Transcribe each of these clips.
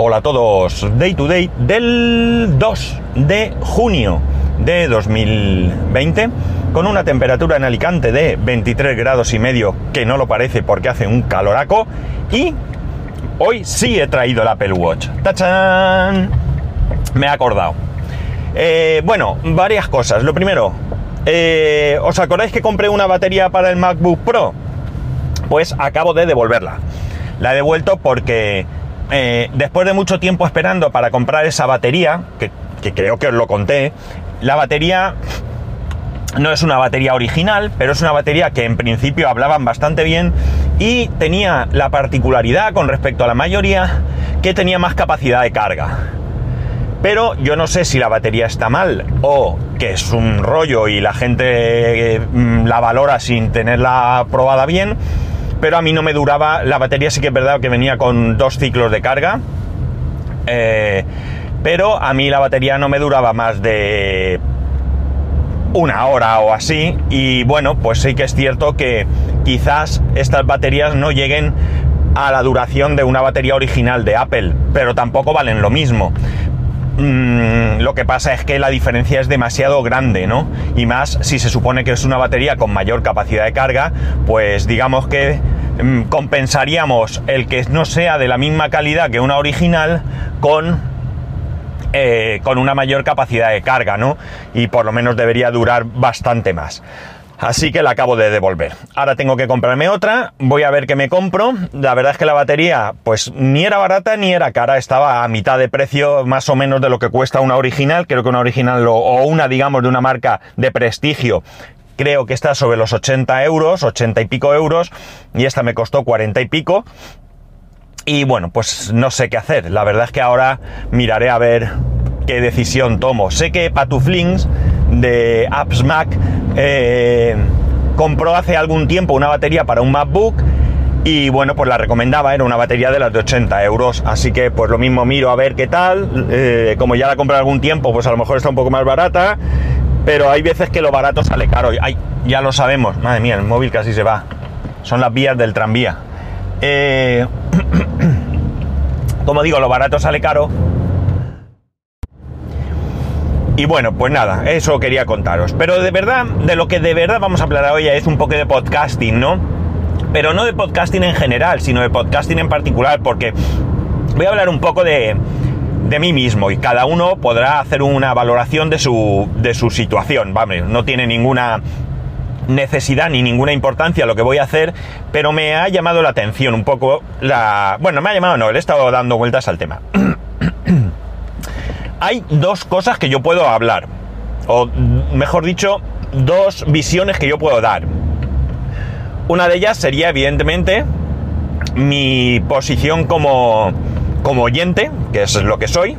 Hola a todos, Day to Day del 2 de junio de 2020, con una temperatura en Alicante de 23 grados y medio, que no lo parece porque hace un caloraco, y hoy sí he traído el Apple Watch. ¡Tachán! Me he acordado. Eh, bueno, varias cosas. Lo primero, eh, ¿os acordáis que compré una batería para el MacBook Pro? Pues acabo de devolverla. La he devuelto porque eh, después de mucho tiempo esperando para comprar esa batería, que, que creo que os lo conté, la batería no es una batería original, pero es una batería que en principio hablaban bastante bien y tenía la particularidad con respecto a la mayoría que tenía más capacidad de carga. Pero yo no sé si la batería está mal o que es un rollo y la gente mm, la valora sin tenerla probada bien. Pero a mí no me duraba, la batería sí que es verdad que venía con dos ciclos de carga. Eh, pero a mí la batería no me duraba más de una hora o así. Y bueno, pues sí que es cierto que quizás estas baterías no lleguen a la duración de una batería original de Apple, pero tampoco valen lo mismo. Mm, lo que pasa es que la diferencia es demasiado grande, ¿no? Y más si se supone que es una batería con mayor capacidad de carga, pues digamos que mm, compensaríamos el que no sea de la misma calidad que una original con eh, con una mayor capacidad de carga, ¿no? Y por lo menos debería durar bastante más. Así que la acabo de devolver. Ahora tengo que comprarme otra, voy a ver qué me compro. La verdad es que la batería, pues ni era barata ni era cara, estaba a mitad de precio más o menos de lo que cuesta una original. Creo que una original o una, digamos, de una marca de prestigio. Creo que está sobre los 80 euros, 80 y pico euros, y esta me costó 40 y pico. Y bueno, pues no sé qué hacer. La verdad es que ahora miraré a ver qué decisión tomo. Sé que Patuflings de Apps Mac eh, compró hace algún tiempo una batería para un MacBook y bueno, pues la recomendaba, era una batería de las de 80 euros. Así que pues lo mismo miro a ver qué tal. Eh, como ya la compré algún tiempo, pues a lo mejor está un poco más barata. Pero hay veces que lo barato sale caro. Ay, ya lo sabemos. Madre mía, el móvil casi se va. Son las vías del tranvía. Eh, como digo, lo barato sale caro. Y bueno, pues nada, eso quería contaros. Pero de verdad, de lo que de verdad vamos a hablar hoy es un poco de podcasting, ¿no? Pero no de podcasting en general, sino de podcasting en particular, porque voy a hablar un poco de, de mí mismo y cada uno podrá hacer una valoración de su, de su situación. Vamos, no tiene ninguna necesidad ni ninguna importancia lo que voy a hacer, pero me ha llamado la atención un poco la... Bueno, me ha llamado, no, le he estado dando vueltas al tema. Hay dos cosas que yo puedo hablar, o mejor dicho, dos visiones que yo puedo dar. Una de ellas sería, evidentemente, mi posición como, como oyente, que es lo que soy,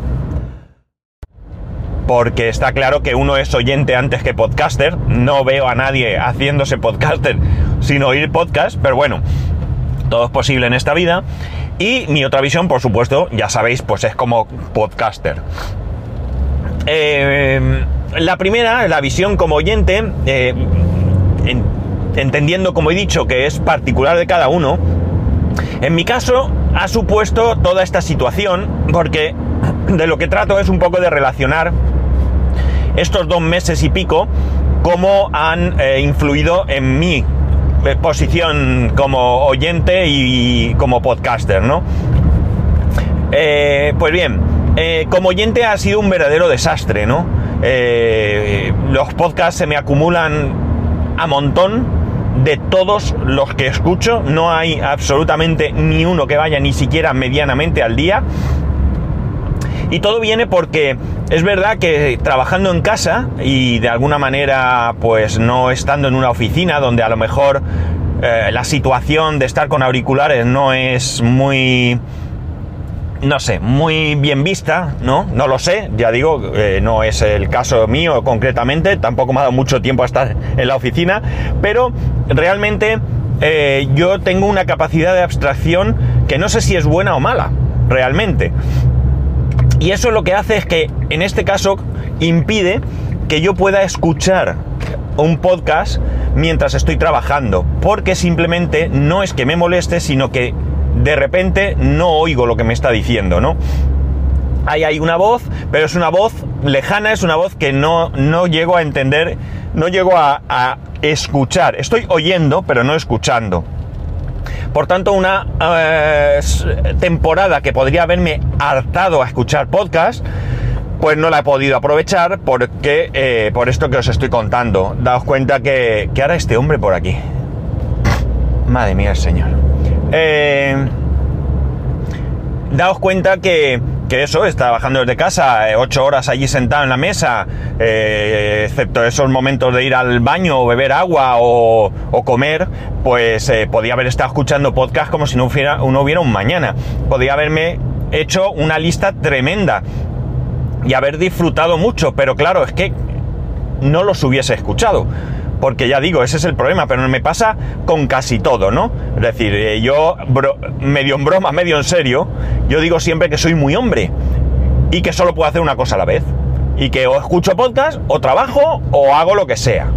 porque está claro que uno es oyente antes que podcaster. No veo a nadie haciéndose podcaster sin oír podcast, pero bueno, todo es posible en esta vida. Y mi otra visión, por supuesto, ya sabéis, pues es como podcaster. Eh, la primera, la visión como oyente, eh, entendiendo, como he dicho, que es particular de cada uno, en mi caso ha supuesto toda esta situación, porque de lo que trato es un poco de relacionar estos dos meses y pico, cómo han eh, influido en mi posición como oyente y, como podcaster, ¿no? Eh, pues bien, como oyente ha sido un verdadero desastre, ¿no? los podcasts se me acumulan a montón de todos los que escucho, no hay absolutamente ni uno que vaya ni siquiera medianamente al día. Y todo viene porque es verdad que trabajando en casa y de alguna manera pues no estando en una oficina donde a lo mejor eh, la situación de estar con auriculares no es muy no sé, muy bien vista, ¿no? No lo sé, ya digo, eh, no es el caso mío concretamente, tampoco me ha dado mucho tiempo a estar en la oficina, pero realmente eh, yo tengo una capacidad de abstracción que no sé si es buena o mala, realmente. Y eso lo que hace es que, en este caso, impide que yo pueda escuchar un podcast mientras estoy trabajando, porque simplemente no es que me moleste, sino que de repente no oigo lo que me está diciendo, ¿no? Ahí hay una voz, pero es una voz lejana, es una voz que no, no llego a entender, no llego a, escuchar. Estoy oyendo, pero no escuchando. Por tanto, una eh, temporada que podría haberme hartado a escuchar podcast, pues no la he podido aprovechar porque eh, por esto que os estoy contando. Daos cuenta que, que ahora este hombre por aquí. Madre mía, el señor. Eh, daos cuenta que, que eso, está trabajando desde casa, eh, ocho horas allí sentado en la mesa, eh, excepto esos momentos de ir al baño o beber agua o, o comer, pues eh, podía haber estado escuchando podcast como si no hubiera, no hubiera un mañana. Podía haberme hecho una lista tremenda y haber disfrutado mucho, pero claro, es que no los hubiese escuchado. Porque ya digo, ese es el problema, pero me pasa con casi todo, ¿no? Es decir, eh, yo, medio en broma, medio en serio, yo digo siempre que soy muy hombre y que solo puedo hacer una cosa a la vez. Y que o escucho podcast, o trabajo, o hago lo que sea.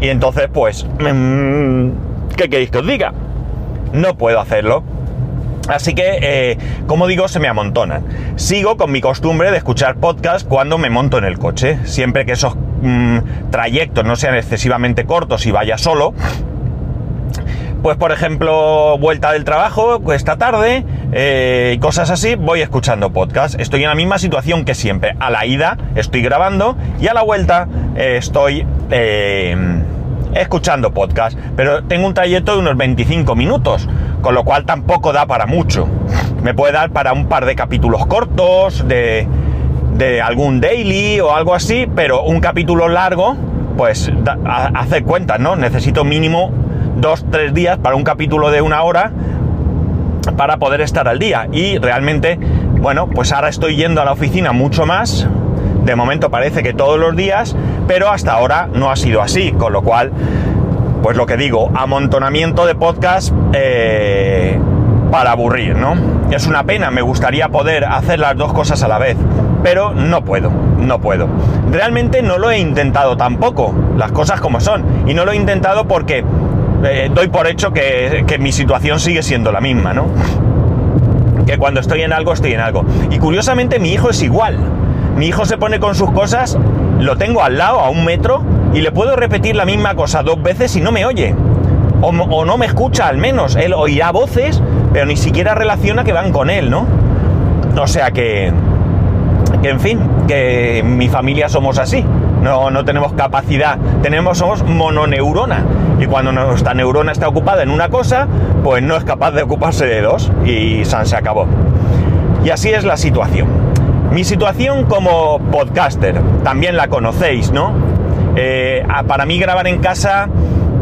Y entonces, pues, mm, ¿qué queréis que os diga? No puedo hacerlo. Así que, eh, como digo, se me amontonan. Sigo con mi costumbre de escuchar podcast cuando me monto en el coche. Siempre que esos mm, trayectos no sean excesivamente cortos y vaya solo. Pues, por ejemplo, vuelta del trabajo, esta tarde, eh, y cosas así, voy escuchando podcast. Estoy en la misma situación que siempre. A la ida estoy grabando y a la vuelta eh, estoy escuchando podcast. Pero tengo un trayecto de unos 25 minutos, con lo cual tampoco da para mucho. Me puede dar para un par de capítulos cortos, de, de algún daily o algo así, pero un capítulo largo, pues da- a- hacer cuentas, ¿no? Necesito mínimo dos, tres días para un capítulo de una hora para poder estar al día. Y realmente, bueno, pues ahora estoy yendo a la oficina mucho más. De momento parece que todos los días, pero hasta ahora no ha sido así, con lo cual, pues lo que digo, amontonamiento de podcast eh, para aburrir, ¿no? Es una pena, me gustaría poder hacer las dos cosas a la vez, pero no puedo, no puedo. Realmente no lo he intentado tampoco, las cosas como son, y no lo he intentado porque eh, doy por hecho que, que mi situación sigue siendo la misma, ¿no? Que cuando estoy en algo, estoy en algo. Y curiosamente mi hijo es igual. Mi hijo se pone con sus cosas, lo tengo al lado, a un metro, y le puedo repetir la misma cosa dos veces y no me oye. O, no me escucha al menos. Él oirá voces, pero ni siquiera relaciona que van con él, ¿no? O sea que, que en fin, que mi familia somos así. No, no tenemos capacidad, tenemos, somos mononeurona. Y cuando nuestra neurona está ocupada en una cosa, pues no es capaz de ocuparse de dos. Y San se acabó. Y así es la situación. Mi situación como podcaster, también la conocéis, ¿no? Eh, para mí grabar en casa,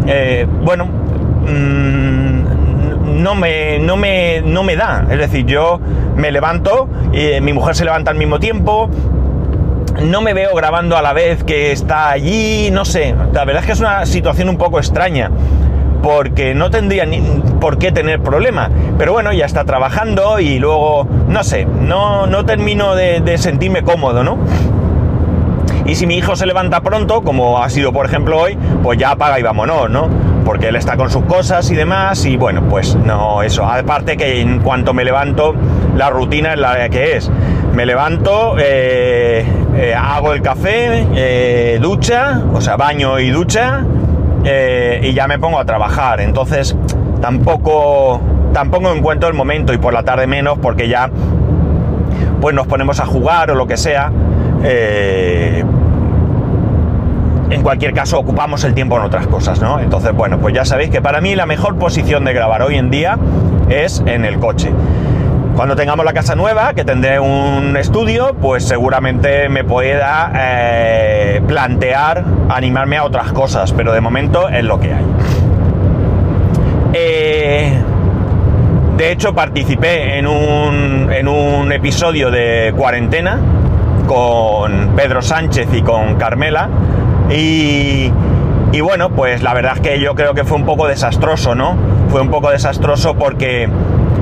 eh, bueno, mm, no, me, no, me, no me da. Es decir, yo me levanto, eh, mi mujer se levanta al mismo tiempo, no me veo grabando a la vez que está allí, no sé. La verdad es que es una situación un poco extraña. Porque no tendría ni por qué tener problema. Pero bueno, ya está trabajando y luego, no sé, no, no termino de, sentirme cómodo, ¿no? Y si mi hijo se levanta pronto, como ha sido por ejemplo hoy, pues ya apaga y vámonos, ¿no? Porque él está con sus cosas y demás, y bueno, pues no, eso. Aparte que en cuanto me levanto, la rutina es la que es. Me levanto, eh, eh, hago el café, eh, ducha, o sea, baño y ducha, eh, y ya me pongo a trabajar. Entonces, tampoco, tampoco encuentro el momento, y por la tarde menos, porque ya pues nos ponemos a jugar o lo que sea. eh, en cualquier caso, ocupamos el tiempo en otras cosas, ¿no? Entonces, bueno, pues ya sabéis que para mí la mejor posición de grabar hoy en día es en el coche. Cuando tengamos la casa nueva, que tendré un estudio, pues seguramente me pueda eh, plantear animarme a otras cosas, pero de momento es lo que hay. Eh, de hecho, participé en un, en un episodio de cuarentena con Pedro Sánchez y con Carmela. Y, y bueno, pues la verdad es que yo creo que fue un poco desastroso, ¿no? Fue un poco desastroso porque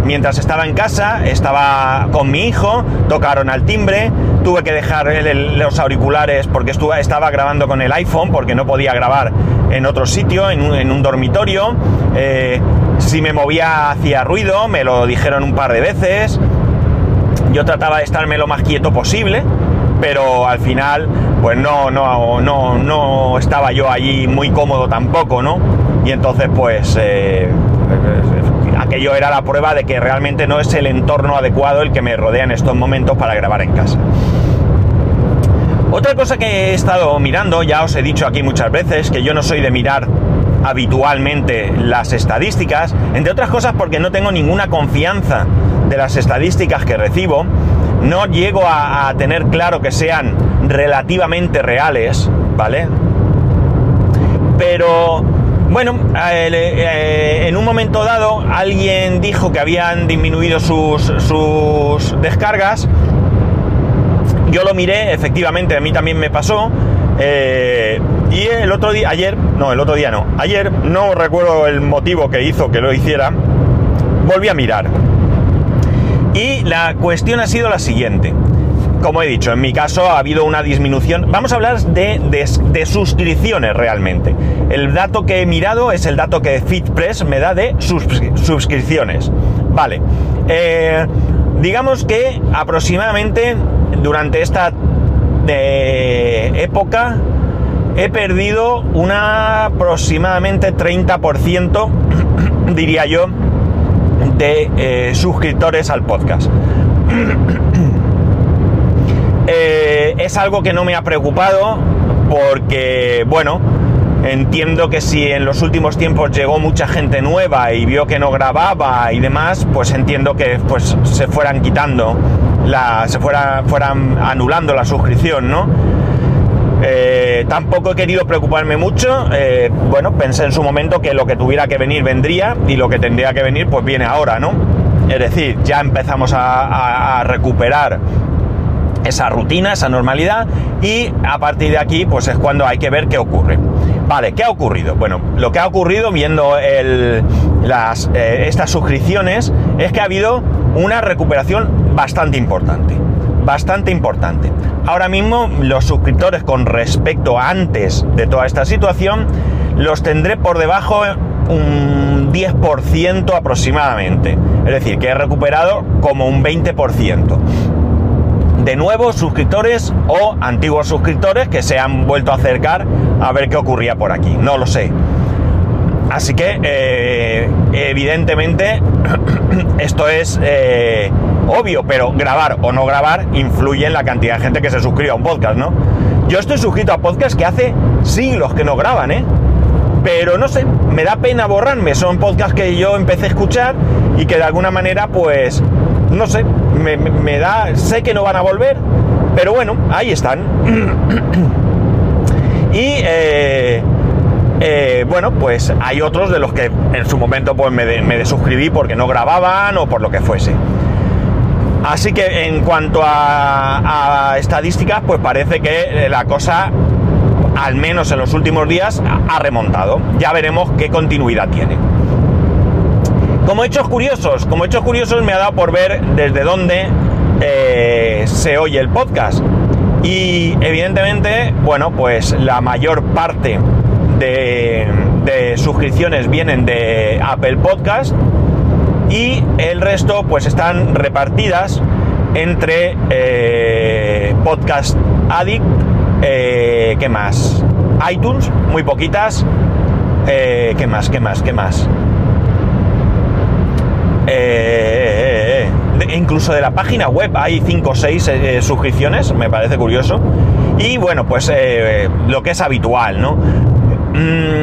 mientras estaba en casa, estaba con mi hijo, tocaron al timbre, tuve que dejar los auriculares porque estaba grabando con el iPhone, porque no podía grabar en otro sitio, en un, dormitorio. Eh, si me movía hacía ruido, me lo dijeron un par de veces. Yo trataba de estarme lo más quieto posible, pero al final, pues no, no, no, no estaba yo allí muy cómodo tampoco, ¿no? Y entonces, pues, eh, aquello era la prueba de que realmente no es el entorno adecuado el que me rodea en estos momentos para grabar en casa. Otra cosa que he estado mirando, ya os he dicho aquí muchas veces, que yo no soy de mirar habitualmente las estadísticas, entre otras cosas porque no tengo ninguna confianza de las estadísticas que recibo, no llego a, tener claro que sean relativamente reales, ¿vale? Pero bueno, eh, en un momento dado alguien dijo que habían disminuido sus, sus descargas. Yo lo miré, efectivamente, a mí también me pasó. Eh, y el otro día, ayer, no, el otro día no, ayer no recuerdo el motivo que hizo que lo hiciera, volví a mirar. Y la cuestión ha sido la siguiente. Como he dicho, en mi caso ha habido una disminución. Vamos a hablar de, suscripciones realmente. El dato que he mirado es el dato que FitPress me da de suscripciones. Vale. Eh, digamos que aproximadamente durante esta de época he perdido una aproximadamente 30%, diría yo, de eh, suscriptores al podcast. Eh, es algo que no me ha preocupado porque, bueno, entiendo que si en los últimos tiempos llegó mucha gente nueva y vio que no grababa y demás, pues entiendo que pues, se fueran quitando, la, se fuera, fueran anulando la suscripción, ¿no? Eh, tampoco he querido preocuparme mucho. Eh, bueno, pensé en su momento que lo que tuviera que venir vendría y lo que tendría que venir pues viene ahora, ¿no? Es decir, ya empezamos a, recuperar esa rutina, esa normalidad y a partir de aquí pues es cuando hay que ver qué ocurre. Vale, ¿qué ha ocurrido? Bueno, lo que ha ocurrido viendo las, eh, estas suscripciones es que ha habido una recuperación bastante importante bastante importante. Ahora mismo los suscriptores con respecto a antes de toda esta situación los tendré por debajo un 10% aproximadamente. Es decir, que he recuperado como un 20%. De nuevos suscriptores o antiguos suscriptores que se han vuelto a acercar a ver qué ocurría por aquí. No lo sé. Así que, eh, evidentemente, esto es eh, obvio, pero grabar o no grabar influye en la cantidad de gente que se suscribe a un podcast, ¿no? Yo estoy suscrito a podcasts que hace siglos que no graban, ¿eh? Pero no sé, me da pena borrarme. Son podcasts que yo empecé a escuchar y que de alguna manera, pues, no sé, me, da, sé que no van a volver, pero bueno, ahí están. y eh, eh, bueno, pues hay otros de los que en su momento pues me, me desuscribí porque no grababan o por lo que fuese. Así que en cuanto a, estadísticas, pues parece que la cosa, al menos en los últimos días, ha remontado. Ya veremos qué continuidad tiene. Como hechos curiosos, como hechos curiosos me ha dado por ver desde dónde eh, se oye el podcast. Y evidentemente, bueno, pues la mayor parte de suscripciones vienen de Apple Podcast y el resto pues están repartidas entre eh, Podcast Addict, eh, ¿qué más? iTunes, muy poquitas. Eh, ¿Qué más? ¿Qué más? ¿Qué más? Incluso de la página web hay 5 o 6 suscripciones, me parece curioso. Y bueno, pues lo que es habitual, ¿no? Mm,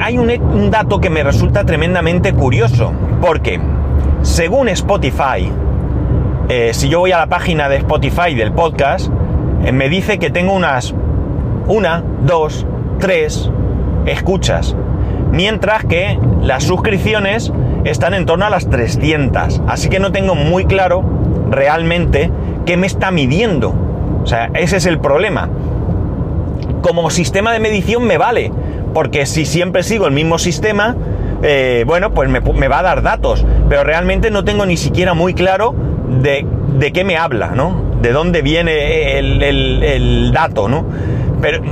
hay un, dato que me resulta tremendamente curioso, porque según Spotify, eh, si yo voy a la página de Spotify del podcast, eh, me dice que tengo unas una, dos, tres escuchas, mientras que las suscripciones están en torno a las 300, así que no tengo muy claro realmente qué me está midiendo. O sea, ese es el problema. Como sistema de medición me vale, porque si siempre sigo el mismo sistema, eh, bueno, pues me, va a dar datos, pero realmente no tengo ni siquiera muy claro de, qué me habla, ¿no? De dónde viene el, dato, ¿no? Pero,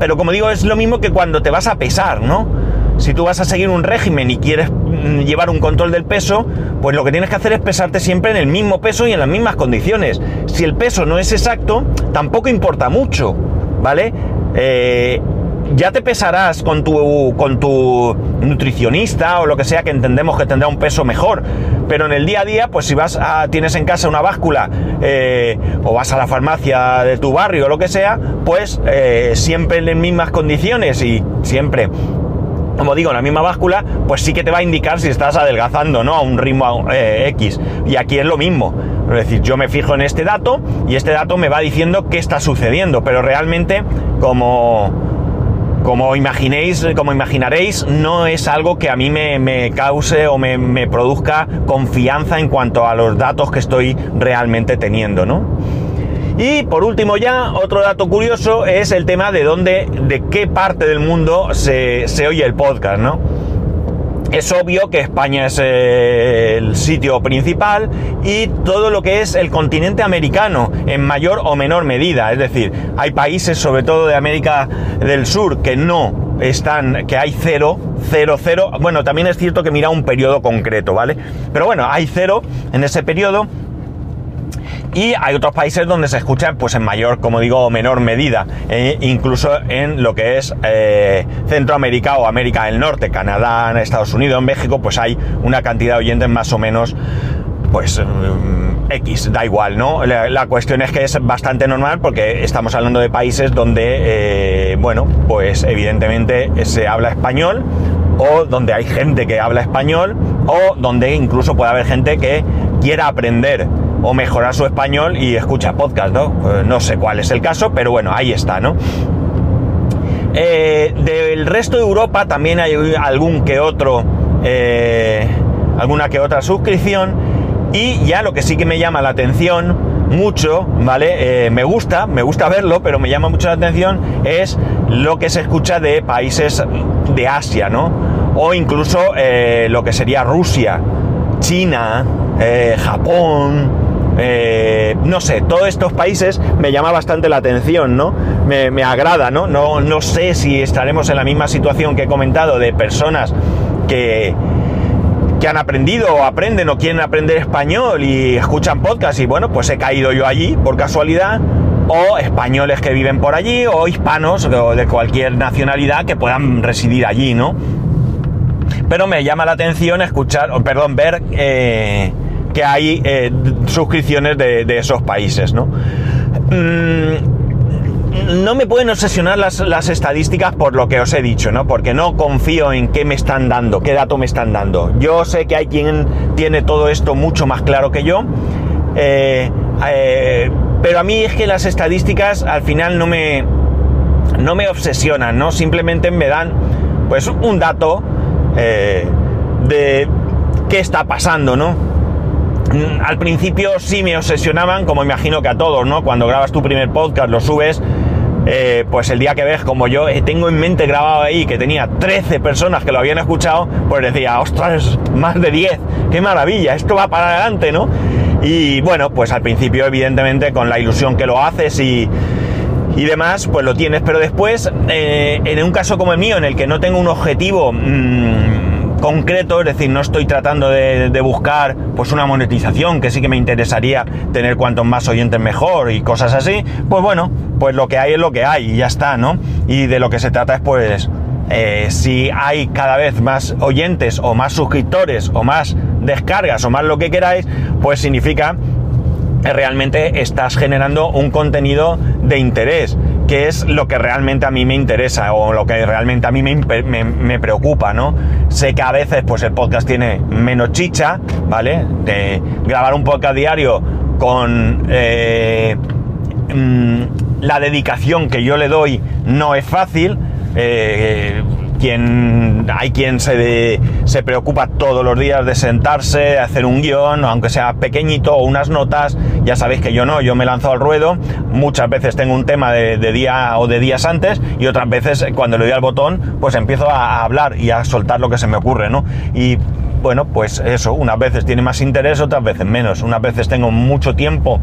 pero como digo, es lo mismo que cuando te vas a pesar, ¿no? Si tú vas a seguir un régimen y quieres mm, llevar un control del peso, pues lo que tienes que hacer es pesarte siempre en el mismo peso y en las mismas condiciones. Si el peso no es exacto, tampoco importa mucho, ¿vale? Eh, ya te pesarás con tu, con tu nutricionista o lo que sea que entendemos que tendrá un peso mejor. Pero en el día a día, pues si vas a, tienes en casa una báscula eh, o vas a la farmacia de tu barrio o lo que sea, pues eh, siempre en las mismas condiciones y siempre como digo, en la misma báscula, pues sí que te va a indicar si estás adelgazando, ¿no? A un ritmo eh, X. Y aquí es lo mismo. Es decir, yo me fijo en este dato y este dato me va diciendo qué está sucediendo, pero realmente como como imaginéis, como imaginaréis, no es algo que a mí me, cause o me, produzca confianza en cuanto a los datos que estoy realmente teniendo, ¿no? Y por último ya, otro dato curioso es el tema de dónde, de qué parte del mundo se, se oye el podcast, ¿no? Es obvio que España es eh, el sitio principal y todo lo que es el continente americano en mayor o menor medida. Es decir, hay países, sobre todo de América del Sur, que no están, que hay cero, cero, cero. Bueno, también es cierto que mira un periodo concreto, ¿vale? Pero bueno, hay cero en ese periodo y hay otros países donde se escucha pues en mayor, como digo, menor medida, e incluso en lo que es eh, Centroamérica o América del Norte, Canadá, Estados Unidos, en México, pues hay una cantidad de oyentes más o menos pues mm, X, da igual, ¿no? La, cuestión es que es bastante normal porque estamos hablando de países donde, eh, bueno, pues evidentemente se habla español o donde hay gente que habla español o donde incluso puede haber gente que quiera aprender o mejorar su español y escucha podcast, ¿no? Eh, no sé cuál es el caso, pero bueno, ahí está, ¿no? Eh, del resto de Europa también hay algún que otro, eh, alguna que otra suscripción y ya lo que sí que me llama la atención mucho, ¿vale? me gusta, me gusta verlo, pero me llama mucho la atención es lo que se escucha de países de Asia, ¿no? O incluso lo que sería Rusia, China, Japón, eh, no sé, todos estos países me llama bastante la atención, ¿no? Me, agrada, ¿no? ¿no? No sé si estaremos en la misma situación que he comentado de personas que, que han aprendido o aprenden o quieren aprender español y escuchan podcast y bueno, pues he caído yo allí por casualidad o españoles que viven por allí o hispanos o de cualquier nacionalidad que puedan residir allí, ¿no? Pero me llama la atención escuchar, perdón, ver eh, que hay eh, suscripciones de, esos países, ¿no? Mm, no me pueden obsesionar las, estadísticas por lo que os he dicho, ¿no? Porque no confío en qué me están dando, qué dato me están dando. Yo sé que hay quien tiene todo esto mucho más claro que yo, eh, eh, pero a mí es que las estadísticas al final no me, no me obsesionan, ¿no? Simplemente me dan, pues, un dato de qué está pasando, ¿no? Mm, al principio sí me obsesionaban, como imagino que a todos, ¿no? Cuando grabas tu primer podcast, lo subes, eh, pues el día que ves, como yo eh, tengo en mente grabado ahí que tenía 13 personas que lo habían escuchado, pues decía, ostras, más de 10, qué maravilla, esto va para adelante, ¿no? Y bueno, pues al principio, evidentemente, con la ilusión que lo haces y, y demás, pues lo tienes, pero después, eh, en un caso como el mío, en el que no tengo un objetivo... Mmm, concreto, es decir, no estoy tratando de, buscar pues una monetización, que sí que me interesaría tener cuantos más oyentes mejor y cosas así, pues bueno, pues lo que hay es lo que hay y ya está, ¿no? Y de lo que se trata es pues eh, si hay cada vez más oyentes o más suscriptores o más descargas o más lo que queráis, pues significa que realmente estás generando un contenido de interés que es lo que realmente a mí me interesa o lo que realmente a mí me, preocupa, ¿no? Sé que a veces pues el podcast tiene menos chicha, ¿vale? De grabar un podcast diario con eh, mm, la dedicación que yo le doy no es fácil. Eh, quien, hay quien se, se preocupa todos los días de sentarse, de hacer un guion, aunque sea pequeñito, o unas notas. Ya sabéis que yo no, yo me lanzo al ruedo. Muchas veces tengo un tema de, día o de días antes, y otras veces cuando le doy al botón, pues empiezo a, hablar y a soltar lo que se me ocurre, ¿no? Y bueno, pues eso, unas veces tiene más interés, otras veces menos. Unas veces tengo mucho tiempo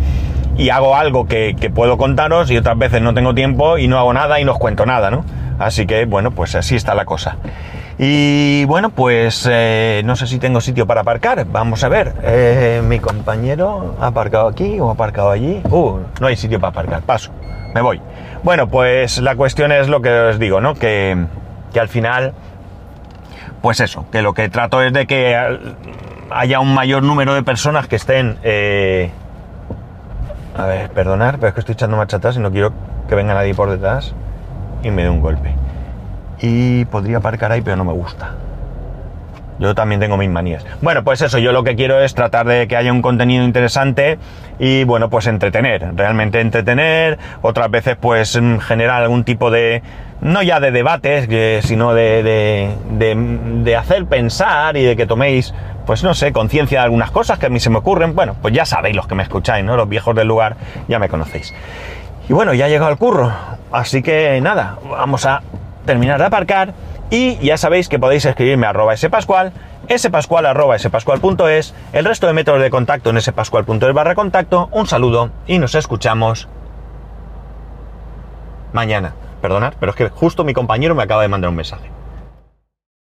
y hago algo que, que, puedo contaros y otras veces no tengo tiempo y no hago nada y no os cuento nada, ¿no? Así que, bueno, pues así está la cosa. Y bueno, pues eh, no sé si tengo sitio para aparcar. Vamos a ver. Eh, mi compañero ha aparcado aquí o ha aparcado allí. Uh, no hay sitio para aparcar. Paso. Me voy. Bueno, pues la cuestión es lo que os digo, ¿no? Que, que al final, pues eso, que lo que trato es de que haya un mayor número de personas que estén... Eh, a ver, perdonar, pero es que estoy echando marcha atrás y no quiero que venga nadie por detrás y me dé un golpe. Y podría aparcar ahí, pero no me gusta. Yo también tengo mis manías. Bueno, pues eso, yo lo que quiero es tratar de que haya un contenido interesante y bueno, pues entretener, realmente entretener, otras veces pues mm, generar algún tipo de, no ya de debates, sino de, de, de, hacer pensar y de que toméis, pues no sé, conciencia de algunas cosas que a mí se me ocurren. Bueno, pues ya sabéis los que me escucháis, ¿no? Los viejos del lugar ya me conocéis. Y bueno, ya ha llegado el curro, así que nada, vamos a terminar de aparcar y ya sabéis que podéis escribirme a arroba spascual, spascual arroba el resto de métodos de contacto en spascual.es barra contacto. Un saludo y nos escuchamos mañana. Perdonad, pero es que justo mi compañero me acaba de mandar un mensaje.